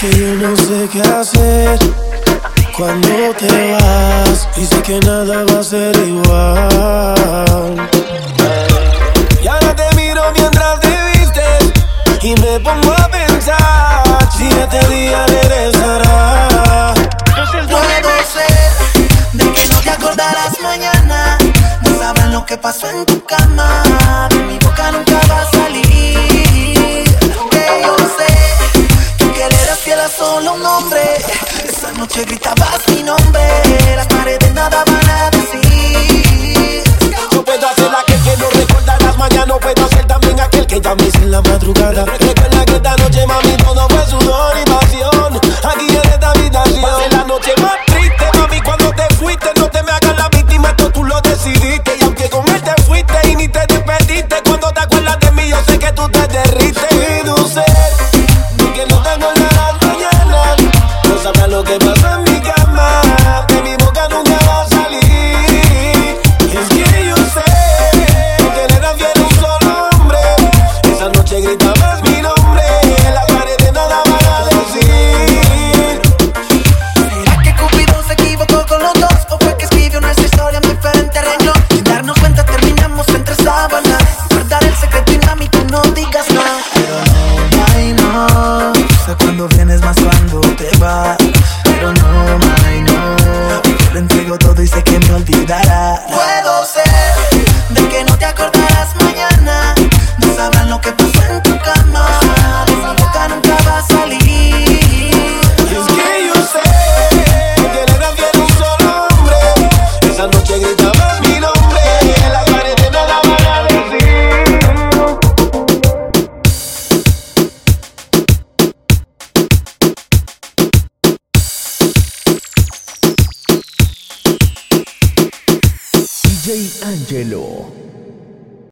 qué hacer cuando te vas. Y sé que nada va a ser igual. Y ahora te miro mientras te vistes y me pongo a pensar si este día regresará. Puedo ser de que no te acordarás mañana. No sabrán lo que pasó en tu cama. Noche gritabas mi nombre. Las paredes nada van a decir. Yo puedo hacer aquel que no recordarás mañana, no puedo ser también aquel que llames en la madrugada. Recuerda que esta noche, mami, todo fue sudor y pasión. Aquí cuando te vas. Pero no, ay no. Yo le entrego todo y sé que me olvidará DJ Angelo.